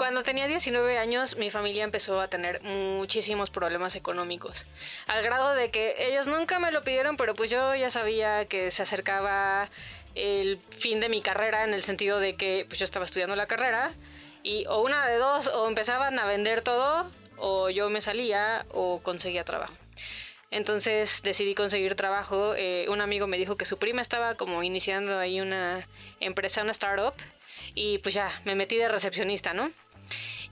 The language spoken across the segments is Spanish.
Cuando tenía 19 años, mi familia empezó a tener muchísimos problemas económicos. Al grado de que ellos nunca me lo pidieron, pero pues yo ya sabía que se acercaba el fin de mi carrera en el sentido de que pues yo estaba estudiando la carrera y o una de dos, o empezaban a vender todo, o yo me salía o conseguía trabajo. Entonces decidí conseguir trabajo. Eh, un amigo me dijo que su prima estaba como iniciando ahí una empresa, una startup, y pues ya me metí de recepcionista, ¿no?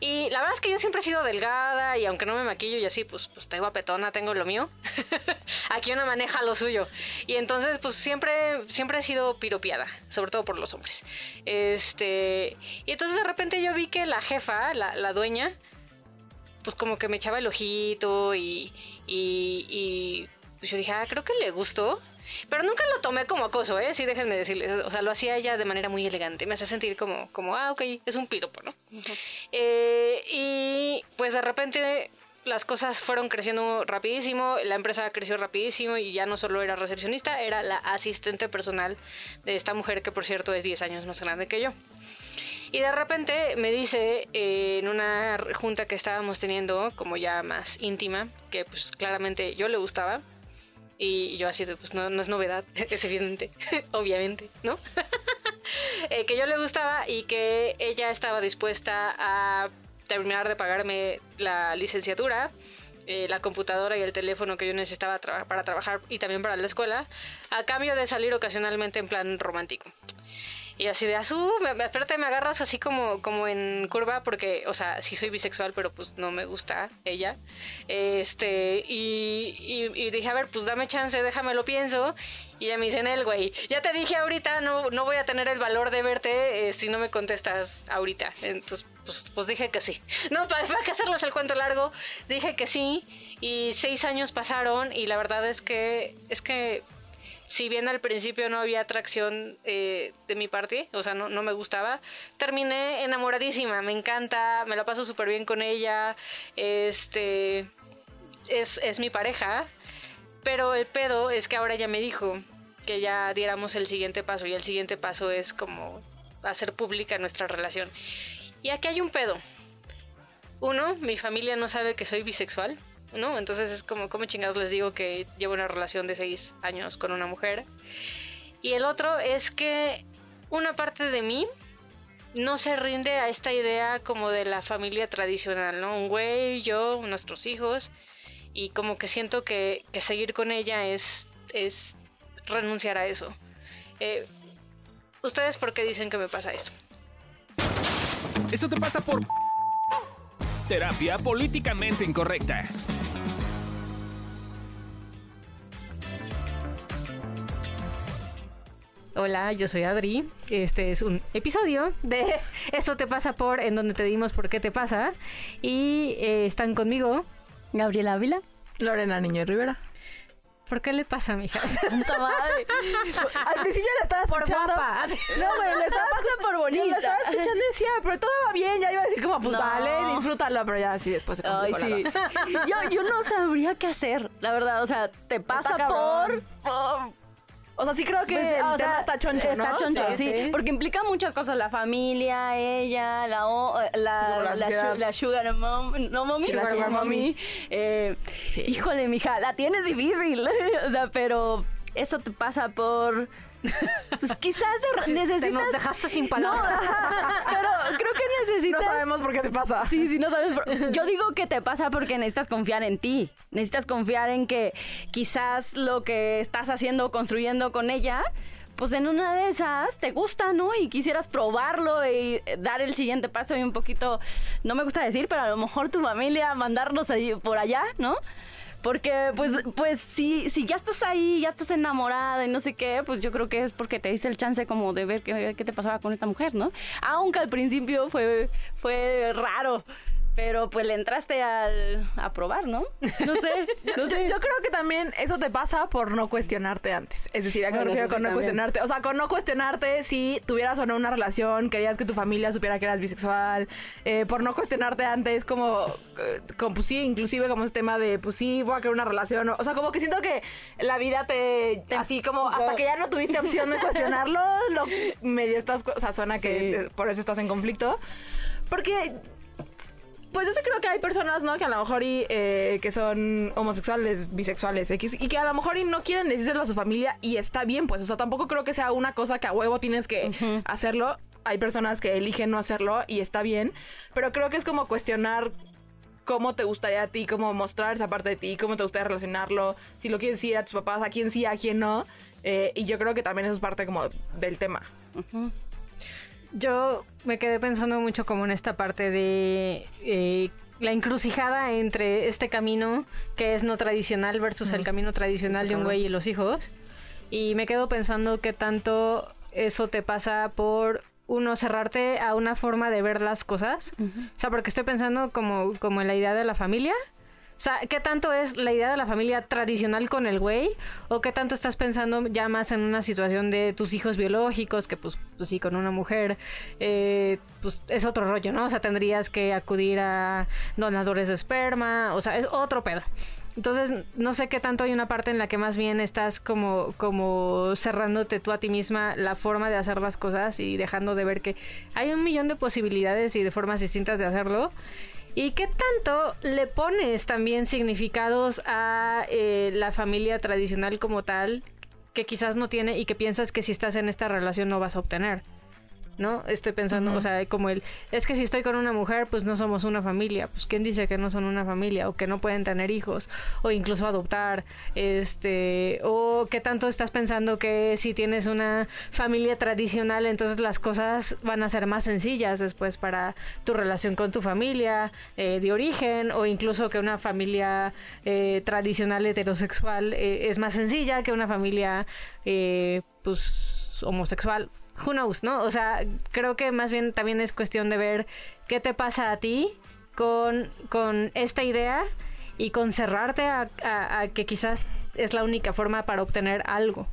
Y la verdad es que yo siempre he sido delgada y aunque no me maquillo y así, pues, pues tengo apetona, tengo lo mío. Aquí una maneja lo suyo. Y entonces, pues siempre, siempre he sido piropiada, sobre todo por los hombres. Este, y entonces de repente yo vi que la jefa, la, la dueña, pues como que me echaba el ojito y, y, pues yo dije, ah, creo que le gustó. Pero nunca lo tomé como acoso, ¿eh? Sí, déjenme decirles. O sea, lo hacía ella de manera muy elegante. Me hacía sentir como, como ah, ok, es un piropo, ¿no? eh, y pues de repente las cosas fueron creciendo rapidísimo, la empresa creció rapidísimo y ya no solo era recepcionista, era la asistente personal de esta mujer que por cierto es 10 años más grande que yo. Y de repente me dice eh, en una junta que estábamos teniendo, como ya más íntima, que pues claramente yo le gustaba, y yo así de, pues no, no es novedad, es evidente, obviamente, ¿no? Eh, que yo le gustaba y que ella estaba dispuesta a terminar de pagarme la licenciatura, eh, la computadora y el teléfono que yo necesitaba para trabajar y también para la escuela, a cambio de salir ocasionalmente en plan romántico. Y así de azul, me, espérate, me agarras así como, como en curva, porque, o sea, sí soy bisexual, pero pues no me gusta ella. Este, y, y, y dije, a ver, pues dame chance, déjame lo pienso. Y ella me dice, el güey, ya te dije ahorita, no, no voy a tener el valor de verte eh, si no me contestas ahorita. Entonces, pues, pues dije que sí. No, para, para que hacerles el cuento largo, dije que sí. Y seis años pasaron y la verdad es que, es que si bien al principio no había atracción eh, de mi parte, o sea, no, me gustaba, terminé enamoradísima, me encanta, me la paso súper bien con ella, este, es, es mi pareja, pero el pedo es que ahora ya me dijo que ya diéramos el siguiente paso y el siguiente paso es como hacer pública nuestra relación. Y aquí hay un pedo. Uno, mi familia no sabe que soy bisexual. ¿No? Entonces es como, ¿cómo chingados les digo que llevo una relación de seis años con una mujer? Y el otro es que una parte de mí no se rinde a esta idea como de la familia tradicional, ¿no? Un güey, yo, nuestros hijos, y como que siento que, que seguir con ella es, es renunciar a eso. Eh, ¿Ustedes por qué dicen que me pasa esto? Eso te pasa por terapia políticamente incorrecta. Hola, yo soy Adri. Este es un episodio de Eso te pasa por, en donde te dimos por qué te pasa. Y eh, están conmigo Gabriela Ávila, Lorena Niño Rivera. ¿Por qué le pasa, mija? Santa madre. Al principio la estaba por escuchando. guapa. No, güey, lo estaba, pasa por bonita. Lo estaba escuchando y decía, pero todo va bien. Ya iba a decir como, pues No. vale, disfrútalo. Pero ya así después se Ay, la sí. Yo, yo no sabría qué hacer, la verdad. O sea, te pasa por- O sea, sí creo que pues, el tema está choncho, ¿no? Está choncho, Sí, sí, sí. Porque implica muchas cosas. La familia, ella, la, o- Sí, la, la sugar mom, no mommy, la sugar mommy. Eh, Sí. Híjole, mija, la tienes difícil. o sea, pero eso te pasa por... Pues quizás de- necesitas... Te nos dejaste sin No, palabras. ajá, pero creo que No necesitas... sabemos por qué te pasa. Sí, sí, no sabes. por- Yo digo que te pasa porque necesitas confiar en ti. Necesitas confiar en que quizás lo que estás haciendo, construyendo con ella, pues en una de esas te gusta, ¿no? Y quisieras probarlo y dar el siguiente paso y un poquito, no me gusta decir, pero a lo mejor tu familia mandarlos por allá, ¿no? Porque, pues, pues si, si ya estás ahí, ya estás enamorada y no sé qué, pues yo creo que es porque te diste el chance como de ver qué, qué te pasaba con esta mujer, ¿no? Aunque al principio fue, fue raro, pero pues le entraste al, a probar, ¿no? No sé, no Yo, sé. yo creo que también eso te pasa por no cuestionarte antes. Es decir, ¿a qué me Bueno, refiero eso sí con no cuestionarte? O sea, con no cuestionarte si tuvieras o no una relación, querías que tu familia supiera que eras bisexual, eh, por no cuestionarte antes, como, eh, como, pues sí, inclusive como ese tema de, pues sí, voy a crear una relación. O, sea, como que siento que la vida te, así como, hasta que ya no tuviste opción de cuestionarlo, lo medio estás, o sea, suena que Sí. por eso estás en conflicto. Porque Pues yo sí creo que hay personas, ¿no? Que a lo mejor y, eh, que son homosexuales, bisexuales, X, y que a lo mejor y no quieren decírselo a su familia y está bien, pues, o sea, tampoco creo que sea una cosa que a huevo tienes que hacerlo. Hay personas que eligen no hacerlo y está bien, pero creo que es como cuestionar cómo te gustaría a ti, cómo mostrar esa parte de ti, cómo te gustaría relacionarlo, si lo quieres decir a tus papás, a quién sí, a quién no. Eh, y yo creo que también eso es parte como del tema. Yo me quedé pensando mucho como en esta parte de eh, la encrucijada entre este camino que es no tradicional versus el camino tradicional de un güey y los hijos. Y me quedo pensando que tanto eso te pasa por uno cerrarte a una forma de ver las cosas. O sea, porque estoy pensando como, como en la idea de la familia. O sea, ¿qué tanto es la idea de la familia tradicional con el güey? ¿O qué tanto estás pensando ya más en una situación de tus hijos biológicos, que pues, pues sí, con una mujer, eh, pues es otro rollo, ¿no? O sea, tendrías que acudir a donadores de esperma, o sea, es otro pedo. Entonces, no sé qué tanto hay una parte en la que más bien estás como, como cerrándote tú a ti misma la forma de hacer las cosas y dejando de ver que hay un millón de posibilidades y de formas distintas de hacerlo. ¿Y qué tanto le pones también significados a eh, la familia tradicional como tal que quizás no tiene y que piensas que si estás en esta relación no vas a obtener? ¿No? Estoy pensando, o sea, como el, es que si estoy con una mujer, pues no somos una familia, pues quién dice que no son una familia o que no pueden tener hijos o incluso adoptar, este, o qué tanto estás pensando que si tienes una familia tradicional, entonces las cosas van a ser más sencillas después para tu relación con tu familia eh, de origen o incluso que una familia eh, tradicional heterosexual eh, es más sencilla que una familia, pues homosexual who knows, ¿no? O sea, creo que más bien también es cuestión de ver qué te pasa a ti con, con esta idea y con cerrarte a, que quizás es la única forma para obtener algo.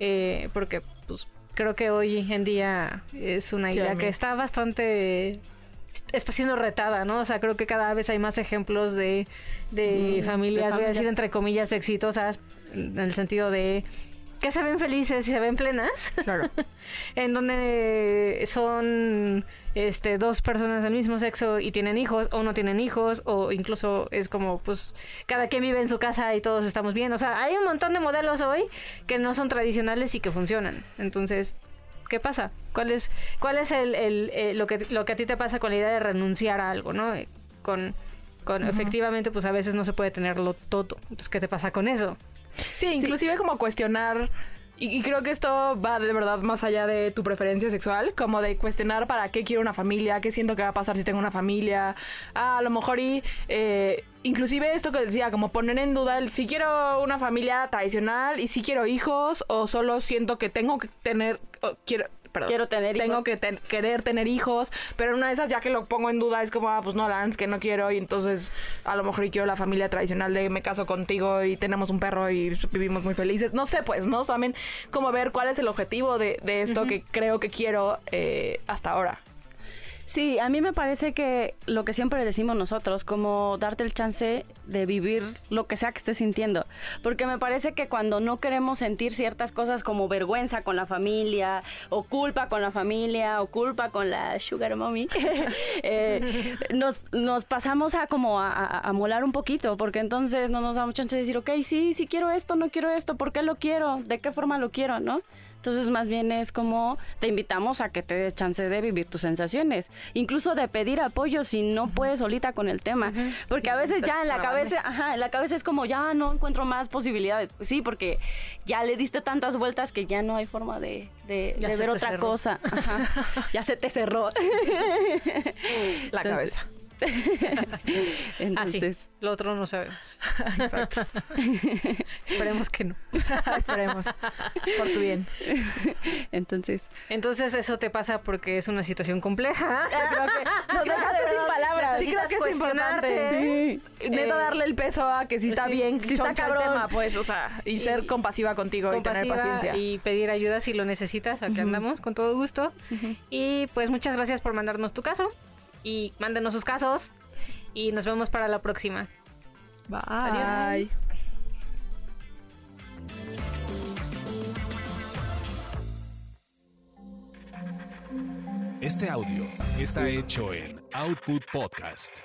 Eh, porque, pues, creo que hoy en día es una idea que está bastante está siendo retada, ¿no? O sea, creo que cada vez hay más ejemplos de, de, familias, de familias, voy a decir entre comillas, exitosas, en el sentido de que se ven felices y se ven plenas. Claro. en donde son este dos personas del mismo sexo y tienen hijos o no tienen hijos o incluso es como pues cada quien vive en su casa y todos estamos bien. O sea, hay un montón de modelos hoy que no son tradicionales y que funcionan. Entonces, ¿qué pasa? ¿Cuál es cuál es el, el, lo que lo que a ti te pasa con la idea de renunciar a algo, ¿no? Con con efectivamente pues a veces no se puede tenerlo todo. Entonces, ¿qué te pasa con eso? Sí, inclusive como cuestionar y, creo que esto va de verdad más allá de tu preferencia sexual, como de cuestionar para qué quiero una familia, qué siento que va a pasar si tengo una familia. a lo mejor y eh, inclusive esto que decía, como poner en duda el si quiero una familia tradicional y si quiero hijos o solo siento que tengo que tener, quiero, quiero tener tengo que querer tener hijos, pero en una de esas ya que lo pongo en duda es como, ah, pues no, Lance, que no quiero y entonces a lo mejor quiero la familia tradicional de me caso contigo y tenemos un perro y vivimos muy felices. No sé, pues, ¿no? También como ver cuál es el objetivo de, esto que creo que quiero eh, hasta ahora. Sí, a mí me parece que lo que siempre decimos nosotros, como darte el chance de vivir lo que sea que estés sintiendo. Porque me parece que cuando no queremos sentir ciertas cosas como vergüenza con la familia, o culpa con la familia, o culpa con la sugar mommy, eh, nos, pasamos a como a, a, molar un poquito, porque entonces no nos damos chance de decir, ok, sí, sí quiero esto, no quiero esto, ¿por qué lo quiero? ¿De qué forma lo quiero? ¿No? Entonces, más bien es como te invitamos a que te des chance de vivir tus sensaciones, incluso de pedir apoyo si no puedes solita con el tema, porque a veces ya en la cabeza, ajá, en la cabeza es como ya no encuentro más posibilidades. Pues sí, porque ya le diste tantas vueltas que ya no hay forma de, de, ver otra cosa. ya se te cerró. La cabeza. Entonces, lo otro no sabemos. Exacto. Esperemos que no. Esperemos. Por tu bien. Entonces. Entonces, eso te pasa porque es una situación compleja. Creo que nos dejaste sin palabras. Sí, creo que es importante. Sí. Neta, darle el peso a que si está bien, si está cabrón. El tema, pues, o sea, y, ser compasiva contigo y tener paciencia. Y pedir ayuda si lo necesitas. Aquí andamos, con todo gusto. Y pues, muchas gracias por mandarnos tu caso y mándenos sus casos y nos vemos para la próxima. Bye. Adiós. Este audio está hecho en Output Podcast.